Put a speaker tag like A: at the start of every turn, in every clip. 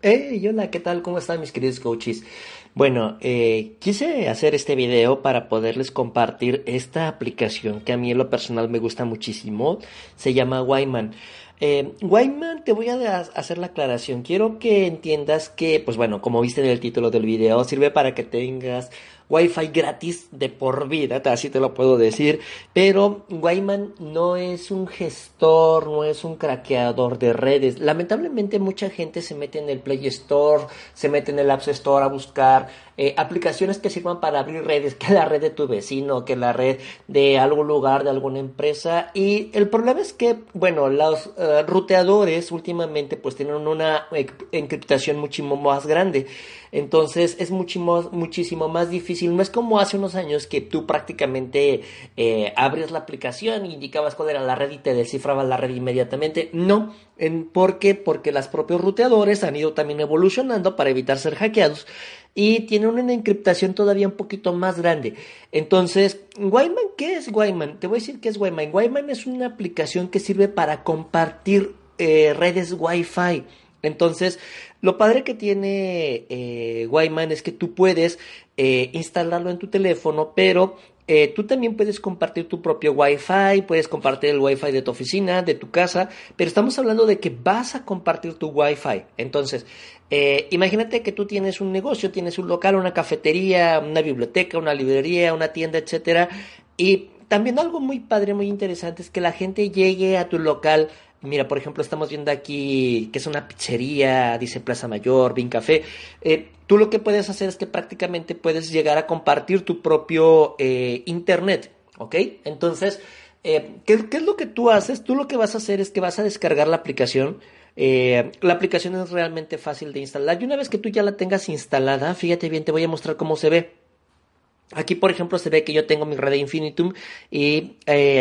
A: Hey, hola, ¿qué tal? ¿Cómo están mis queridos coaches? Bueno, eh, quise hacer este video para poderles compartir esta aplicación que a mí en lo personal me gusta muchísimo. Se llama Wyman. Eh, Wyman, te voy a hacer la aclaración. Quiero que entiendas que, pues bueno, como viste en el título del video, sirve para que tengas Wi-Fi gratis de por vida, así te lo puedo decir. Pero Wyman no es un gestor, no es un craqueador de redes. Lamentablemente mucha gente se mete en el Play Store, se mete en el App Store a buscar eh, aplicaciones que sirvan para abrir redes, que la red de tu vecino, que la red de algún lugar, de alguna empresa. Y el problema es que, bueno, los eh, ruteadores últimamente pues tienen una encriptación muchísimo más grande. Entonces es muchísimo, muchísimo más difícil. No es como hace unos años que tú prácticamente eh, abrías la aplicación, indicabas cuál era la red y te descifraba la red inmediatamente. No. ¿Por qué? Porque los propios ruteadores han ido también evolucionando para evitar ser hackeados y tienen una encriptación todavía un poquito más grande. Entonces, Wyman, ¿qué es Wyman? Te voy a decir qué es Wyman. Wyman es una aplicación que sirve para compartir eh, redes Wi-Fi. Entonces, lo padre que tiene eh, es que tú puedes eh, instalarlo en tu teléfono, pero eh, tú también puedes compartir tu propio Wi-Fi, puedes compartir el Wi-Fi de tu oficina, de tu casa, pero estamos hablando de que vas a compartir tu Wi-Fi. Entonces, eh, imagínate que tú tienes un negocio, tienes un local, una cafetería, una biblioteca, una librería, una tienda, etcétera, y también algo muy padre, muy interesante es que la gente llegue a tu local Mira, por ejemplo, estamos viendo aquí que es una pizzería, dice Plaza Mayor, Bin Café. Eh, tú lo que puedes hacer es que prácticamente puedes llegar a compartir tu propio eh, internet, ¿ok? Entonces, eh, ¿qué, es lo que tú haces? Tú lo que vas a hacer es que vas a descargar la aplicación. la aplicación es realmente fácil de instalar y una vez que tú ya la tengas instalada, fíjate bien, te voy a mostrar cómo se ve. Aquí, por ejemplo, se ve que yo tengo mi red de Infinitum y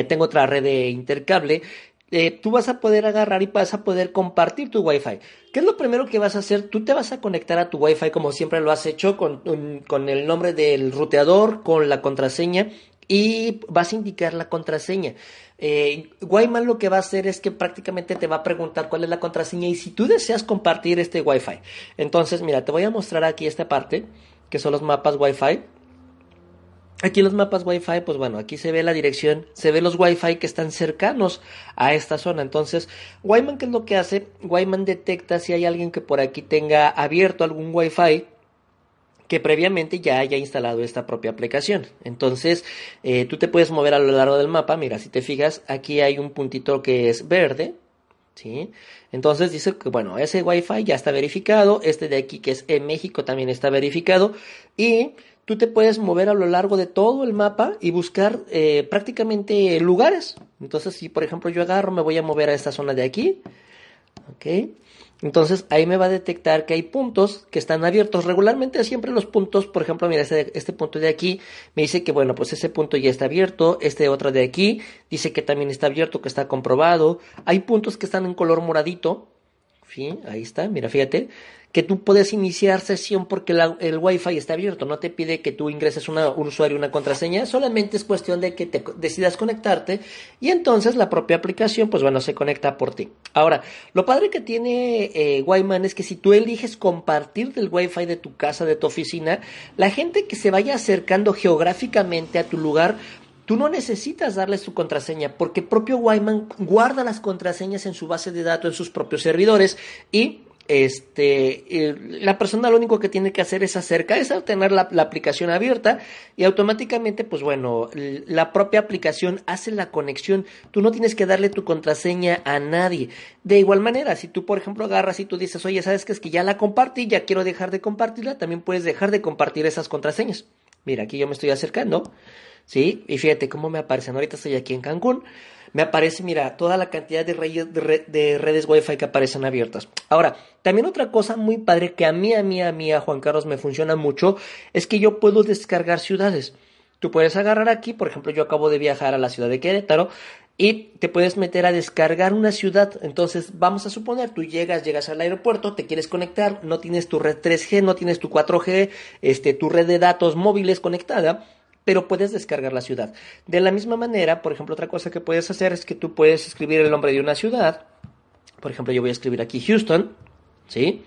A: tengo otra red de Intercable eh, tú vas a poder agarrar y vas a poder compartir tu Wi-Fi. ¿Qué es lo primero que vas a hacer? Tú te vas a conectar a tu Wi-Fi como siempre lo has hecho con, con el nombre del ruteador, con la contraseña y vas a indicar la contraseña. Eh, Wyman lo que va a hacer es que prácticamente te va a preguntar cuál es la contraseña y si tú deseas compartir este Wi-Fi. Entonces, mira, te voy a mostrar aquí esta parte, que son los mapas Wi-Fi. Aquí los mapas Wi-Fi, pues bueno, aquí se ve la dirección, se ve los Wi-Fi que están cercanos a esta zona. Entonces, Wyman, ¿qué es lo que hace? Wyman detecta si hay alguien que por aquí tenga abierto algún Wi-Fi que previamente ya haya instalado esta propia aplicación. Entonces, eh, tú te puedes mover a lo largo del mapa. Mira, si te fijas, aquí hay un puntito que es verde. ¿Sí? Entonces dice que, bueno, ese Wi-Fi ya está verificado. Este de aquí, que es en México, también está verificado. Y tú te puedes mover a lo largo de todo el mapa y buscar eh, prácticamente lugares. Entonces, si por ejemplo yo agarro, me voy a mover a esta zona de aquí. ¿Ok? Entonces ahí me va a detectar que hay puntos que están abiertos. Regularmente siempre los puntos, por ejemplo, mira, este, este, punto de aquí me dice que bueno, pues ese punto ya está abierto. Este otro de aquí dice que también está abierto, que está comprobado. Hay puntos que están en color moradito. ¿Sí? Ahí está, mira, fíjate que tú puedes iniciar sesión porque el Wi-Fi está abierto, no te pide que tú ingreses un usuario y una contraseña, solamente es cuestión de que te decidas conectarte y entonces la propia aplicación, pues bueno, se conecta por ti. Ahora, lo padre que tiene eh, Wyman es que si tú eliges compartir del Wi-Fi de tu casa, de tu oficina, la gente que se vaya acercando geográficamente a tu lugar Tú no necesitas darles tu contraseña porque propio Wyman guarda las contraseñas en su base de datos, en sus propios servidores y este, la persona lo único que tiene que hacer es acercarse a tener la, aplicación abierta y automáticamente, pues bueno, la propia aplicación hace la conexión. Tú no tienes que darle tu contraseña a nadie. De igual manera, si tú, por ejemplo, agarras y tú dices, oye, ¿sabes qué es que ya la compartí, ya quiero dejar de compartirla? También puedes dejar de compartir esas contraseñas. Mira, aquí yo me estoy acercando, ¿sí? Y fíjate cómo me aparecen. Ahorita estoy aquí en Cancún me aparece, mira, toda la cantidad de, redes, de, redes Wi-Fi que aparecen abiertas. Ahora, también otra cosa muy padre que a mí, a mí, a mí, a Juan Carlos me funciona mucho, es que yo puedo descargar ciudades. Tú puedes agarrar aquí, por ejemplo, yo acabo de viajar a la ciudad de Querétaro y te puedes meter a descargar una ciudad. Entonces, vamos a suponer, tú llegas, llegas al aeropuerto, te quieres conectar, no tienes tu red 3G, no tienes tu 4G, este, tu red de datos móviles conectada pero puedes descargar la ciudad. De la misma manera, por ejemplo, otra cosa que puedes hacer es que tú puedes escribir el nombre de una ciudad. Por ejemplo, yo voy a escribir aquí Houston, ¿sí?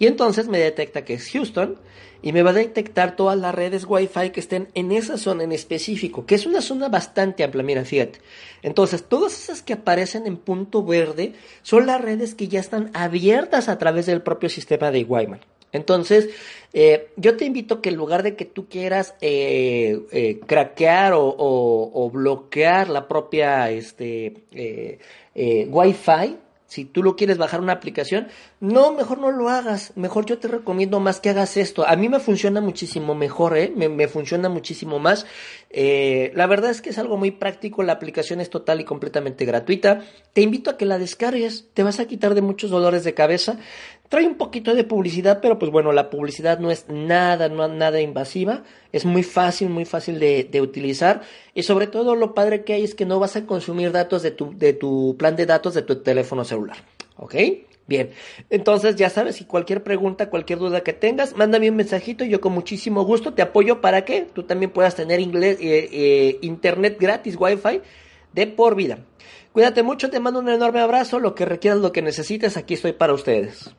A: Y entonces me detecta que es Houston y me va a detectar todas las redes Wi-Fi que estén en esa zona en específico, que es una zona bastante amplia, mira, fíjate. Entonces, todas esas que aparecen en punto verde son las redes que ya están abiertas a través del propio sistema de Wyman. Entonces, eh, yo te invito que en lugar de que tú quieras eh, eh, craquear o, bloquear la propia este, Wi-Fi, si tú lo quieres bajar una aplicación, no, mejor no lo hagas. Mejor yo te recomiendo más que hagas esto. A mí me funciona muchísimo mejor, ¿eh? Me, funciona muchísimo más. Eh, la verdad es que es algo muy práctico. La aplicación es total y completamente gratuita. Te invito a que la descargues. Te vas a quitar de muchos dolores de cabeza. Trae un poquito de publicidad, pero pues bueno, la publicidad no es nada, no nada invasiva. Es muy fácil, muy fácil de, utilizar. Y sobre todo lo padre que hay es que no vas a consumir datos de tu, de tu plan de datos de tu teléfono celular. ¿Ok? Bien, entonces ya sabes, si cualquier pregunta, cualquier duda que tengas, mándame un mensajito y yo con muchísimo gusto te apoyo para que tú también puedas tener inglés, eh, eh, internet gratis, wifi de por vida. Cuídate mucho, te mando un enorme abrazo, lo que requieras, lo que necesites, aquí estoy para ustedes.